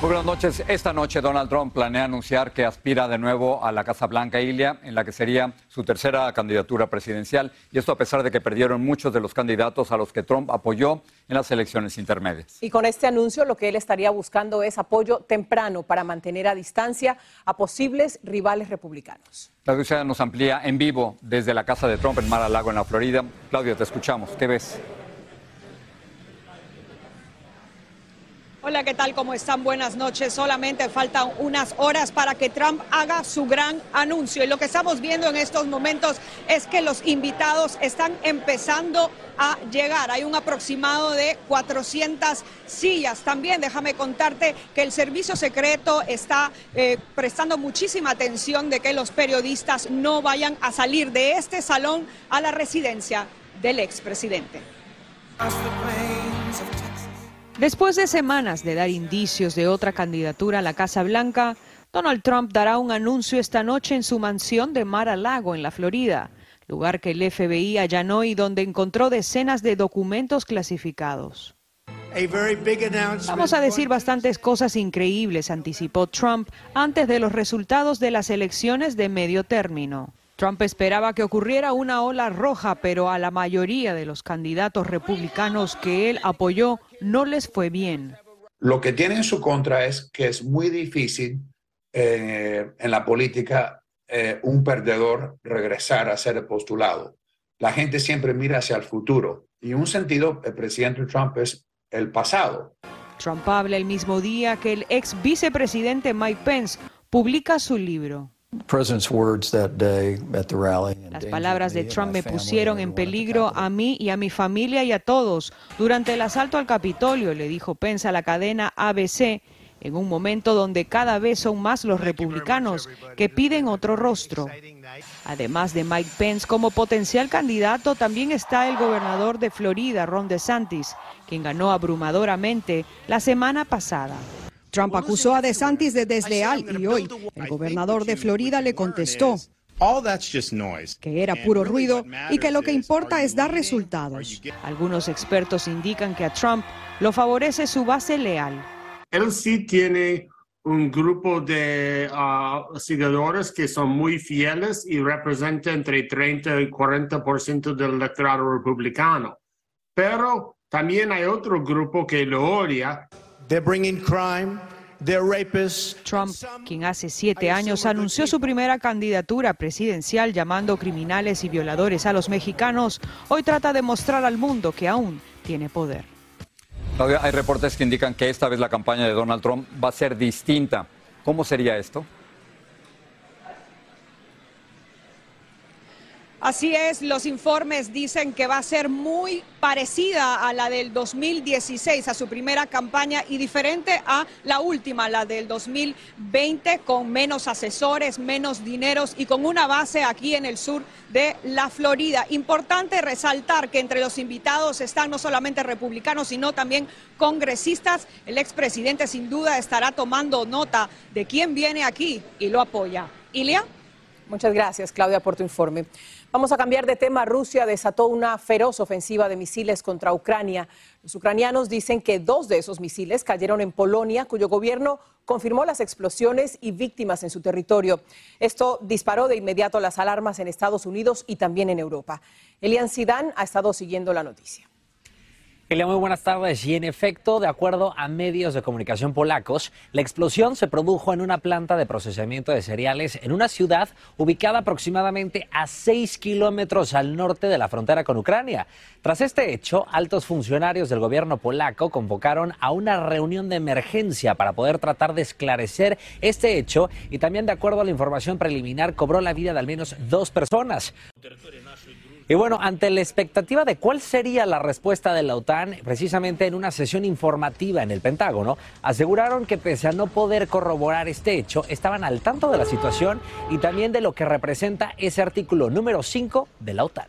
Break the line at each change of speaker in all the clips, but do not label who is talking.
Muy buenas noches. Esta noche Donald Trump planea anunciar que aspira de nuevo a la Casa Blanca Ilia, en la que sería su tercera candidatura presidencial, y esto a pesar de que perdieron muchos de los candidatos a los que Trump apoyó en las elecciones intermedias.
Y con este anuncio lo que él estaría buscando es apoyo temprano para mantener a distancia a posibles rivales republicanos.
Claudia nos amplía en vivo desde la casa de Trump en Mar a Lago, en la Florida. Claudia, te escuchamos. ¿Qué ves?
Hola, ¿qué tal? ¿Cómo están? Buenas noches. Solamente faltan unas horas para que Trump haga su gran anuncio. Y lo que estamos viendo en estos momentos es que los invitados están empezando a llegar. Hay un aproximado de 400 sillas. También déjame contarte que el servicio secreto está eh, prestando muchísima atención de que los periodistas no vayan a salir de este salón a la residencia del expresidente.
Después de semanas de dar indicios de otra candidatura a la Casa Blanca, Donald Trump dará un anuncio esta noche en su mansión de Mar a Lago, en la Florida, lugar que el FBI allanó y donde encontró decenas de documentos clasificados. Vamos a decir bastantes cosas increíbles, anticipó Trump antes de los resultados de las elecciones de medio término. Trump esperaba que ocurriera una ola roja, pero a la mayoría de los candidatos republicanos que él apoyó no les fue bien.
Lo que tiene en su contra es que es muy difícil eh, en la política eh, un perdedor regresar a ser postulado. La gente siempre mira hacia el futuro y en un sentido el presidente Trump es el pasado.
Trump habla el mismo día que el ex vicepresidente Mike Pence publica su libro. Las palabras de Trump me pusieron en peligro a mí y a mi familia y a todos. Durante el asalto al Capitolio, le dijo Pence a la cadena ABC, en un momento donde cada vez son más los republicanos que piden otro rostro. Además de Mike Pence como potencial candidato, también está el gobernador de Florida, Ron DeSantis, quien ganó abrumadoramente la semana pasada.
Trump acusó a DeSantis de desleal y hoy el gobernador de Florida le contestó que era puro ruido y que lo que importa es dar resultados.
Algunos expertos indican que a Trump lo favorece su base leal.
Él sí tiene un grupo de ah, seguidores que son muy fieles y representan entre 30 y 40% del electorado republicano. Pero también hay otro grupo que lo odia
Trump, quien hace siete años anunció su primera candidatura presidencial llamando criminales y violadores a los mexicanos, hoy trata de mostrar al mundo que aún tiene poder.
hay reportes que indican que esta vez la campaña de Donald Trump va a ser distinta. ¿Cómo sería esto?
Así es, los informes dicen que va a ser muy parecida a la del 2016, a su primera campaña y diferente a la última, la del 2020, con menos asesores, menos dineros y con una base aquí en el sur de la Florida. Importante resaltar que entre los invitados están no solamente republicanos, sino también congresistas. El expresidente sin duda estará tomando nota de quién viene aquí y lo apoya. Ilia.
Muchas gracias, Claudia, por tu informe. Vamos a cambiar de tema. Rusia desató una feroz ofensiva de misiles contra Ucrania. Los ucranianos dicen que dos de esos misiles cayeron en Polonia, cuyo gobierno confirmó las explosiones y víctimas en su territorio. Esto disparó de inmediato las alarmas en Estados Unidos y también en Europa. Elian Sidán ha estado siguiendo la noticia.
Elia, muy buenas tardes. Y en efecto, de acuerdo a medios de comunicación polacos, la explosión se produjo en una planta de procesamiento de cereales en una ciudad ubicada aproximadamente a 6 kilómetros al norte de la frontera con Ucrania. Tras este hecho, altos funcionarios del gobierno polaco convocaron a una reunión de emergencia para poder tratar de esclarecer este hecho y también, de acuerdo a la información preliminar, cobró la vida de al menos dos personas. Y bueno, ante la expectativa de cuál sería la respuesta de la OTAN, precisamente en una sesión informativa en el Pentágono, aseguraron que pese a no poder corroborar este hecho, estaban al tanto de la situación y también de lo que representa ese artículo número 5 de la OTAN.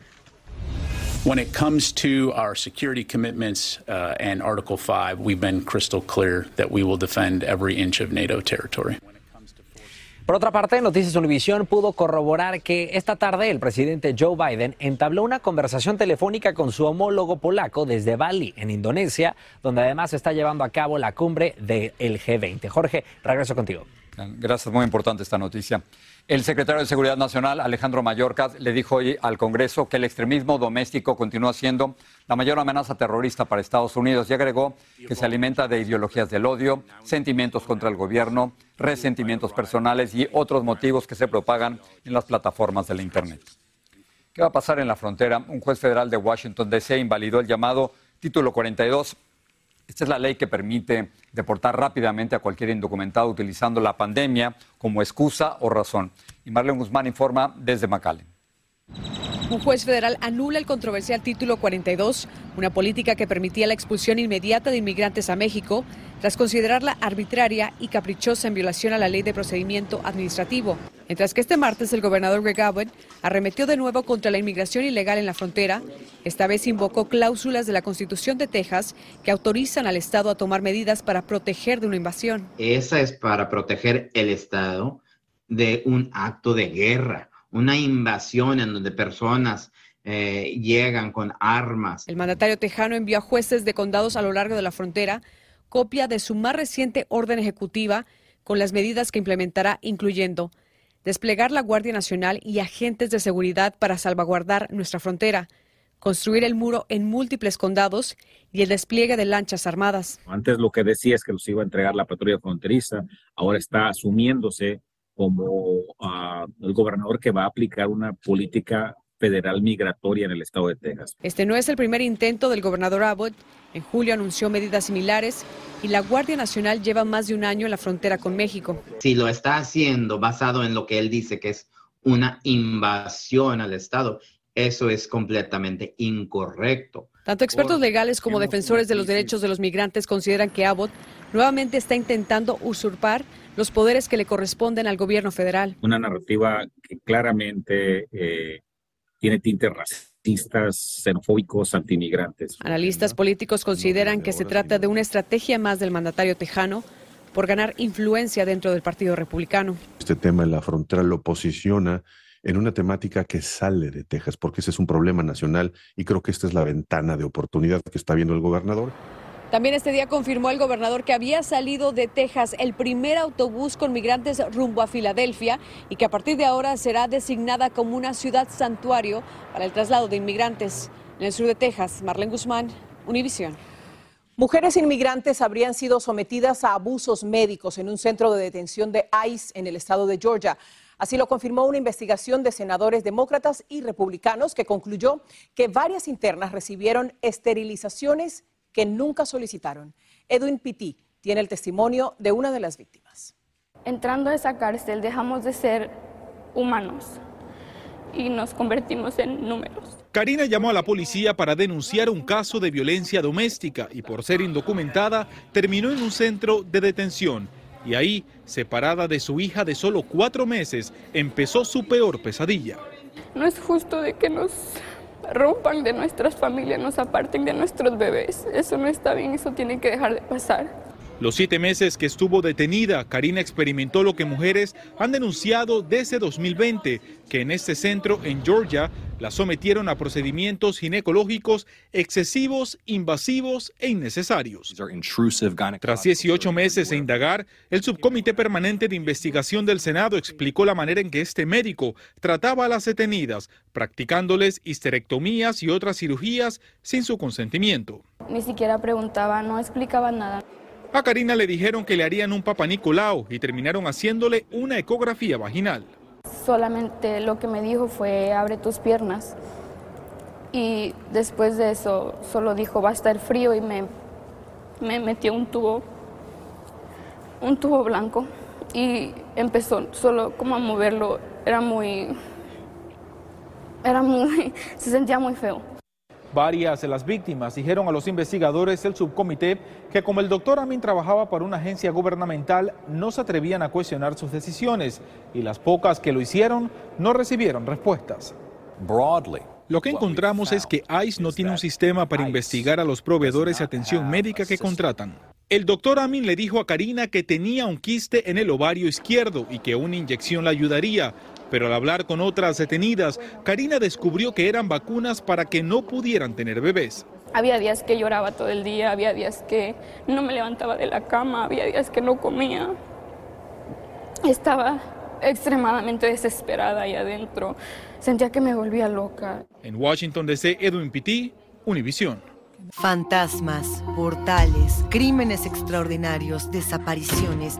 When it comes to our security commitments uh, and Article 5, we've been crystal clear that we will defend every inch of NATO territory.
Por otra parte, Noticias Univisión pudo corroborar que esta tarde el presidente Joe Biden entabló una conversación telefónica con su homólogo polaco desde Bali, en Indonesia, donde además está llevando a cabo la cumbre del G20. Jorge, regreso contigo.
Gracias, muy importante esta noticia. El secretario de Seguridad Nacional, Alejandro Mayorkas, le dijo hoy al Congreso que el extremismo doméstico continúa siendo la mayor amenaza terrorista para Estados Unidos y agregó que se alimenta de ideologías del odio, sentimientos contra el gobierno, resentimientos personales y otros motivos que se propagan en las plataformas de la Internet. ¿Qué va a pasar en la frontera? Un juez federal de Washington, D.C. invalidó el llamado Título 42 esta es la ley que permite deportar rápidamente a cualquier indocumentado utilizando la pandemia como excusa o razón. Y Marlene Guzmán informa desde McAllen.
Un juez federal anula el controversial título 42, una política que permitía la expulsión inmediata de inmigrantes a México, tras considerarla arbitraria y caprichosa en violación a la ley de procedimiento administrativo. Mientras que este martes el gobernador Greg Abbott arremetió de nuevo contra la inmigración ilegal en la frontera, esta vez invocó cláusulas de la Constitución de Texas que autorizan al Estado a tomar medidas para proteger de una invasión.
Esa es para proteger el Estado de un acto de guerra una invasión en donde personas eh, llegan con armas.
El mandatario tejano envió a jueces de condados a lo largo de la frontera copia de su más reciente orden ejecutiva con las medidas que implementará, incluyendo desplegar la Guardia Nacional y agentes de seguridad para salvaguardar nuestra frontera, construir el muro en múltiples condados y el despliegue de lanchas armadas.
Antes lo que decía es que los iba a entregar la patrulla fronteriza, ahora está asumiéndose como uh, el gobernador que va a aplicar una política federal migratoria en el estado de Texas.
Este no es el primer intento del gobernador Abbott. En julio anunció medidas similares y la Guardia Nacional lleva más de un año en la frontera con México.
Si lo está haciendo basado en lo que él dice que es una invasión al estado, eso es completamente incorrecto.
Tanto expertos legales como defensores de los derechos de los migrantes consideran que Abbott nuevamente está intentando usurpar los poderes que le corresponden al gobierno federal.
Una narrativa que claramente eh, tiene tintes racistas, xenofóbicos, antimigrantes.
Analistas políticos consideran que se trata de una estrategia más del mandatario tejano por ganar influencia dentro del Partido Republicano.
Este tema en la frontera lo posiciona en una temática que sale de Texas, porque ese es un problema nacional y creo que esta es la ventana de oportunidad que está viendo el gobernador.
También este día confirmó el gobernador que había salido de Texas el primer autobús con migrantes rumbo a Filadelfia y que a partir de ahora será designada como una ciudad santuario para el traslado de inmigrantes. En el sur de Texas, Marlene Guzmán, Univisión.
Mujeres inmigrantes habrían sido sometidas a abusos médicos en un centro de detención de ICE en el estado de Georgia. Así lo confirmó una investigación de senadores demócratas y republicanos que concluyó que varias internas recibieron esterilizaciones que nunca solicitaron. Edwin Pitti tiene el testimonio de una de las víctimas.
Entrando a esa cárcel dejamos de ser humanos y nos convertimos en números.
Karina llamó a la policía para denunciar un caso de violencia doméstica y por ser indocumentada terminó en un centro de detención. Y ahí, separada de su hija de solo cuatro meses, empezó su peor pesadilla.
No es justo de que nos rompan de nuestras familias, nos aparten de nuestros bebés. Eso no está bien, eso tiene que dejar de pasar.
Los siete meses que estuvo detenida, Karina experimentó lo que mujeres han denunciado desde 2020, que en este centro en Georgia la sometieron a procedimientos ginecológicos excesivos, invasivos e innecesarios. Tras 18 meses de indagar, el Subcomité Permanente de Investigación del Senado explicó la manera en que este médico trataba a las detenidas, practicándoles histerectomías y otras cirugías sin su consentimiento.
Ni siquiera preguntaba, no explicaba nada.
A Karina le dijeron que le harían un papa Nicolau y terminaron haciéndole una ecografía vaginal.
Solamente lo que me dijo fue abre tus piernas. Y después de eso solo dijo va a estar frío y me, me metió un tubo, un tubo blanco y empezó solo como a moverlo. Era muy, era muy, se sentía muy feo.
Varias de las víctimas dijeron a los investigadores del subcomité que como el doctor Amin trabajaba para una agencia gubernamental, no se atrevían a cuestionar sus decisiones y las pocas que lo hicieron no recibieron respuestas. Lo que encontramos es que ICE no tiene un sistema para investigar a los proveedores de atención médica que contratan. El doctor Amin le dijo a Karina que tenía un quiste en el ovario izquierdo y que una inyección la ayudaría, pero al hablar con otras detenidas, Karina descubrió que eran vacunas para que no pudieran tener bebés.
Había días que lloraba todo el día, había días que no me levantaba de la cama, había días que no comía. Estaba extremadamente desesperada ahí adentro. Sentía que me volvía loca.
En Washington DC, Edwin Pitti, Univision.
Fantasmas, portales, crímenes extraordinarios, desapariciones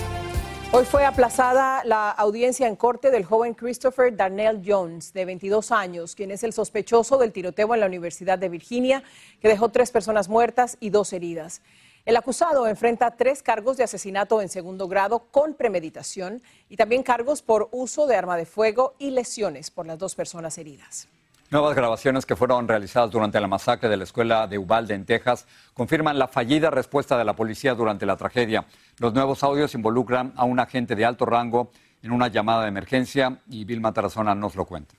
Hoy fue aplazada la audiencia en corte del joven Christopher Darnell Jones, de 22 años, quien es el sospechoso del tiroteo en la Universidad de Virginia, que dejó tres personas muertas y dos heridas. El acusado enfrenta tres cargos de asesinato en segundo grado con premeditación y también cargos por uso de arma de fuego y lesiones por las dos personas heridas.
Nuevas grabaciones que fueron realizadas durante la masacre de la escuela de Uvalde en Texas confirman la fallida respuesta de la policía durante la tragedia. Los nuevos audios involucran a un agente de alto rango en una llamada de emergencia y Vilma Tarazona nos lo cuenta.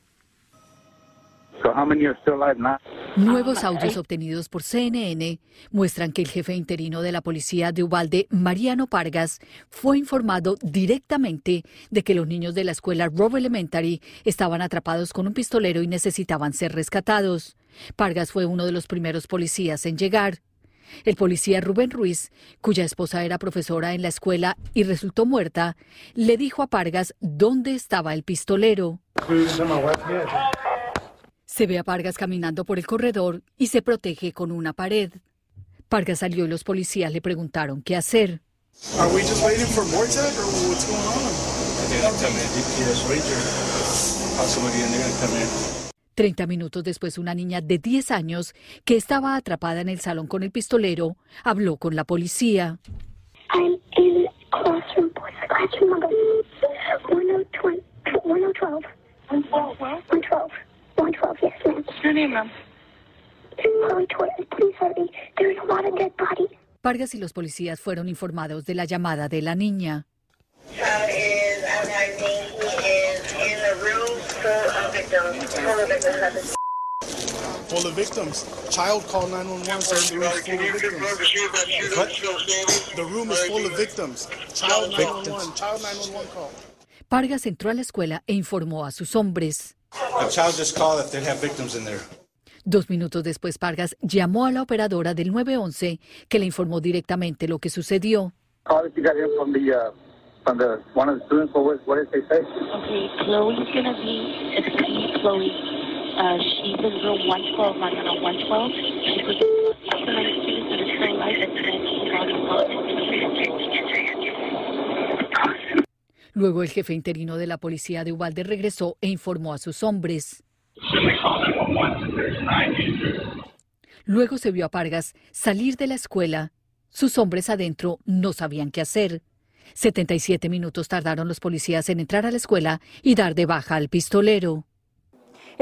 Nuevos audios obtenidos por CNN muestran que el jefe interino de la policía de Ubalde, Mariano Pargas, fue informado directamente de que los niños de la escuela Rowe Elementary estaban atrapados con un pistolero y necesitaban ser rescatados. Pargas fue uno de los primeros policías en llegar. El policía Rubén Ruiz, cuya esposa era profesora en la escuela y resultó muerta, le dijo a Pargas dónde estaba el pistolero. Se ve a Pargas caminando por el corredor y se protege con una pared. Pargas salió y los policías le preguntaron qué hacer. Treinta minutos después, una niña de 10 años que estaba atrapada en el salón con el pistolero habló con la policía. Vargas y los policías fueron informados de la llamada de la niña. Full of victims. Child call 911 saying the room is full of victims. What? The room is full of victims. Child 911. Child 911 call. Vargas entró a la escuela e informó a sus hombres. Dos minutos después, Vargas llamó a la operadora del 911 que le informó directamente lo que sucedió. Luego el jefe interino de la policía de Ubalde regresó e informó a sus hombres. Luego se vio a Pargas salir de la escuela. Sus hombres adentro no sabían qué hacer. 77 minutos tardaron los policías en entrar a la escuela y dar de baja al pistolero.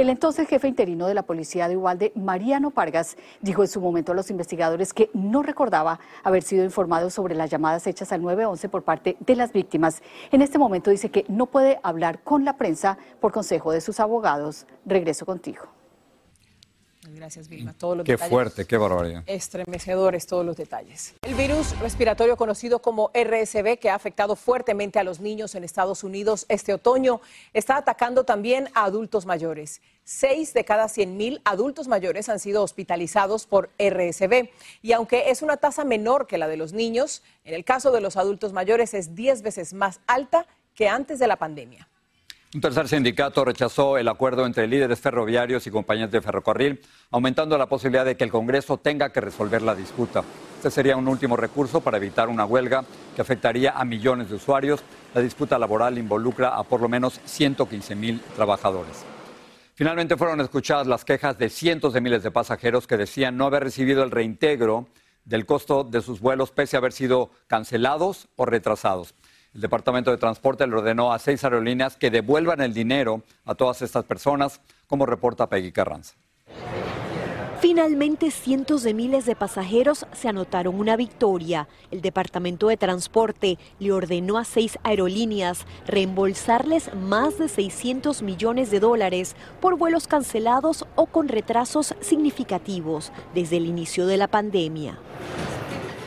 El entonces jefe interino de la policía de Ubalde, Mariano Pargas, dijo en su momento a los investigadores que no recordaba haber sido informado sobre las llamadas hechas al 911 por parte de las víctimas. En este momento dice que no puede hablar con la prensa por consejo de sus abogados. Regreso contigo.
Gracias, Vilma. Todos los
qué fuerte, qué barbaridad.
Estremecedores todos los detalles. El virus respiratorio conocido como RSV, que ha afectado fuertemente a los niños en Estados Unidos este otoño, está atacando también a adultos mayores. Seis de cada 100 mil adultos mayores han sido hospitalizados por RSV. Y aunque es una tasa menor que la de los niños, en el caso de los adultos mayores es 10 veces más alta que antes de la pandemia.
Un tercer sindicato rechazó el acuerdo entre líderes ferroviarios y compañías de ferrocarril, aumentando la posibilidad de que el Congreso tenga que resolver la disputa. Este sería un último recurso para evitar una huelga que afectaría a millones de usuarios. La disputa laboral involucra a por lo menos 115 mil trabajadores. Finalmente fueron escuchadas las quejas de cientos de miles de pasajeros que decían no haber recibido el reintegro del costo de sus vuelos pese a haber sido cancelados o retrasados. El Departamento de Transporte le ordenó a seis aerolíneas que devuelvan el dinero a todas estas personas, como reporta Peggy Carranza.
Finalmente, cientos de miles de pasajeros se anotaron una victoria. El Departamento de Transporte le ordenó a seis aerolíneas reembolsarles más de 600 millones de dólares por vuelos cancelados o con retrasos significativos desde el inicio de la pandemia.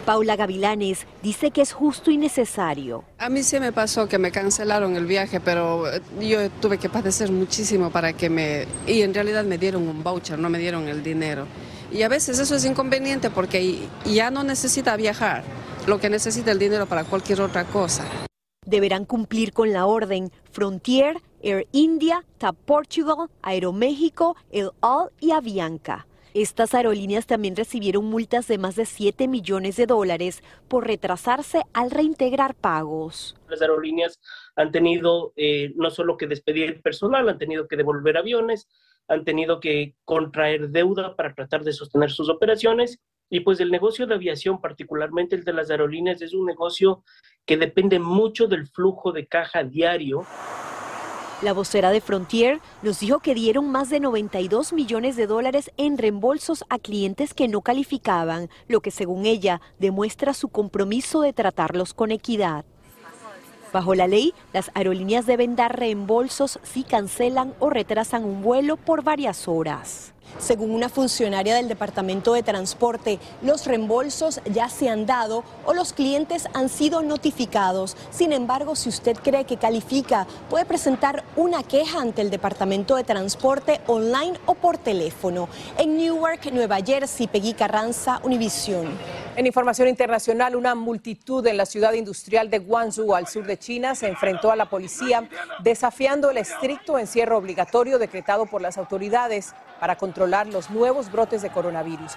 Paula Gavilanes dice que es justo y necesario.
A mí se me pasó que me cancelaron el viaje, pero eh, yo tuve que padecer muchísimo para que me... Y en realidad me dieron un voucher, no me dieron el dinero. Y a veces eso es inconveniente porque ya no necesita viajar, lo que necesita el dinero para cualquier otra cosa.
Deberán cumplir con la orden Frontier, Air India, TAP Portugal, Aeroméxico, El All y Avianca. Estas aerolíneas también recibieron multas de más de 7 millones de dólares por retrasarse al reintegrar pagos.
Las aerolíneas han tenido eh, no solo que despedir personal, han tenido que devolver aviones, han tenido que contraer deuda para tratar de sostener sus operaciones. Y pues el negocio de aviación, particularmente el de las aerolíneas, es un negocio que depende mucho del flujo de caja diario.
La vocera de Frontier nos dijo que dieron más de 92 millones de dólares en reembolsos a clientes que no calificaban, lo que según ella demuestra su compromiso de tratarlos con equidad. Bajo la ley, las aerolíneas deben dar reembolsos si cancelan o retrasan un vuelo por varias horas. Según una funcionaria del Departamento de Transporte, los reembolsos ya se han dado o los clientes han sido notificados. Sin embargo, si usted cree que califica, puede presentar una queja ante el Departamento de Transporte online o por teléfono. En Newark, Nueva Jersey, Peggy Carranza, Univisión.
En información internacional, una multitud en la ciudad industrial de Guangzhou, al sur de China, se enfrentó a la policía desafiando el estricto encierro obligatorio decretado por las autoridades para controlar los nuevos brotes de coronavirus.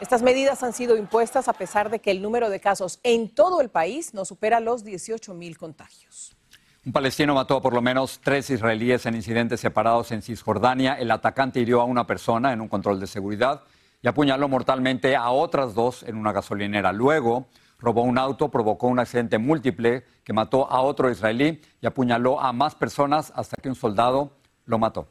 Estas medidas han sido impuestas a pesar de que el número de casos en todo el país no supera los 18 mil contagios.
Un palestino mató a por lo menos tres israelíes en incidentes separados en Cisjordania. El atacante hirió a una persona en un control de seguridad y apuñaló mortalmente a otras dos en una gasolinera. Luego robó un auto, provocó un accidente múltiple que mató a otro israelí y apuñaló a más personas hasta que un soldado lo mató.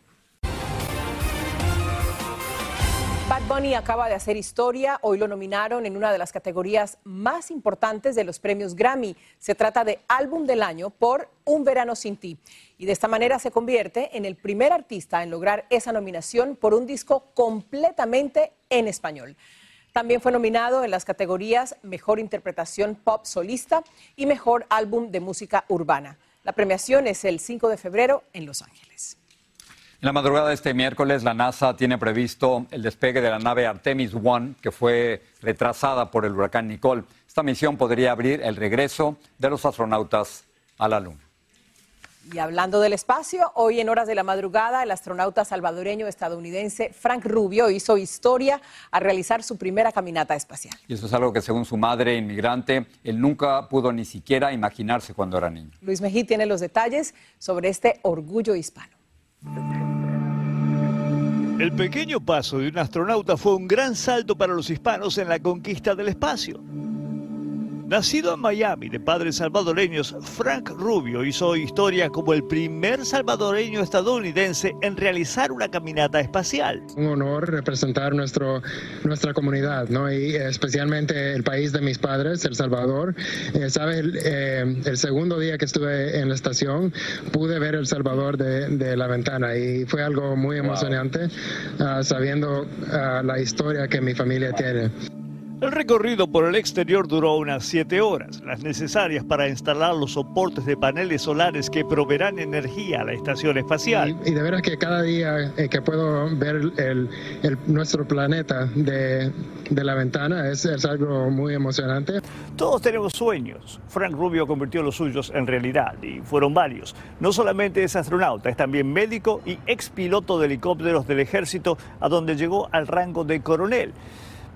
Bunny acaba de hacer historia. Hoy lo nominaron en una de las categorías más importantes de los premios Grammy. Se trata de Álbum del Año por Un Verano Sin Ti. Y de esta manera se convierte en el primer artista en lograr esa nominación por un disco completamente en español. También fue nominado en las categorías Mejor Interpretación Pop Solista y Mejor Álbum de Música Urbana. La premiación es el 5 de febrero en Los Ángeles.
En la madrugada de este miércoles, la NASA tiene previsto el despegue de la nave Artemis One, que fue retrasada por el huracán Nicole. Esta misión podría abrir el regreso de los astronautas a la Luna.
Y hablando del espacio, hoy en horas de la madrugada, el astronauta salvadoreño estadounidense Frank Rubio hizo historia al realizar su primera caminata espacial.
Y eso es algo que según su madre inmigrante, él nunca pudo ni siquiera imaginarse cuando era niño.
Luis Mejí tiene los detalles sobre este orgullo hispano.
El pequeño paso de un astronauta fue un gran salto para los hispanos en la conquista del espacio. Nacido en Miami de padres salvadoreños, Frank Rubio hizo historia como el primer salvadoreño estadounidense en realizar una caminata espacial.
Un honor representar nuestro, nuestra comunidad, ¿no? y especialmente el país de mis padres, El Salvador. Eh, ¿Sabes? Eh, el segundo día que estuve en la estación pude ver El Salvador de, de la ventana y fue algo muy emocionante uh, sabiendo uh, la historia que mi familia tiene.
El recorrido por el exterior duró unas siete horas, las necesarias para instalar los soportes de paneles solares que proveerán energía a la estación espacial.
Y, y de veras que cada día eh, que puedo ver el, el, nuestro planeta de, de la ventana es, es, algo muy emocionante.
Todos tenemos sueños. Frank Rubio convirtió los suyos en realidad y fueron varios. No solamente es astronauta, es también médico y ex piloto de helicópteros del ejército, a donde llegó al rango de coronel.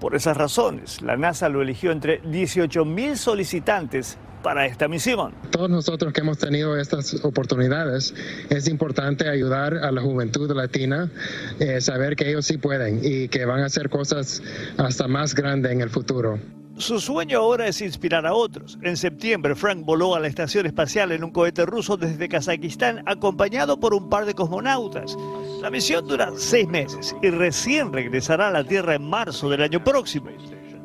Por esas razones, la NASA lo eligió entre 18.000 solicitantes para esta misión.
Todos nosotros que hemos tenido estas oportunidades, es importante ayudar a la juventud latina, eh, saber que ellos sí pueden y que van a hacer cosas hasta más grandes en el futuro.
Su sueño ahora es inspirar a otros. En septiembre, Frank voló a la estación espacial en un cohete ruso desde Kazajistán, acompañado por un par de cosmonautas. La misión dura seis meses y recién regresará a la Tierra en marzo del año próximo.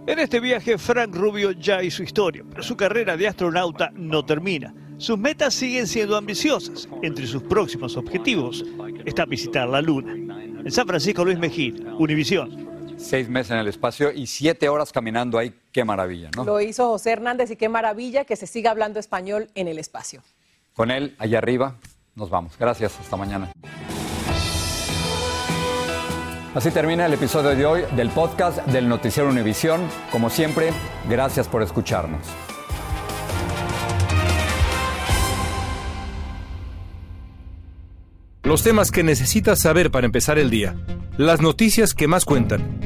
En este viaje, Frank Rubio ya hizo historia, pero su carrera de astronauta no termina. Sus metas siguen siendo ambiciosas. Entre sus próximos objetivos está visitar la Luna. En San Francisco, Luis Mejía, Univisión
seis meses en el espacio y siete horas caminando ahí. Qué maravilla, ¿no?
Lo hizo José Hernández y qué maravilla que se siga hablando español en el espacio.
Con él, allá arriba, nos vamos. Gracias, hasta mañana. Así termina el episodio de hoy del podcast del Noticiero Univisión. Como siempre, gracias por escucharnos.
Los temas que necesitas saber para empezar el día. Las noticias que más cuentan.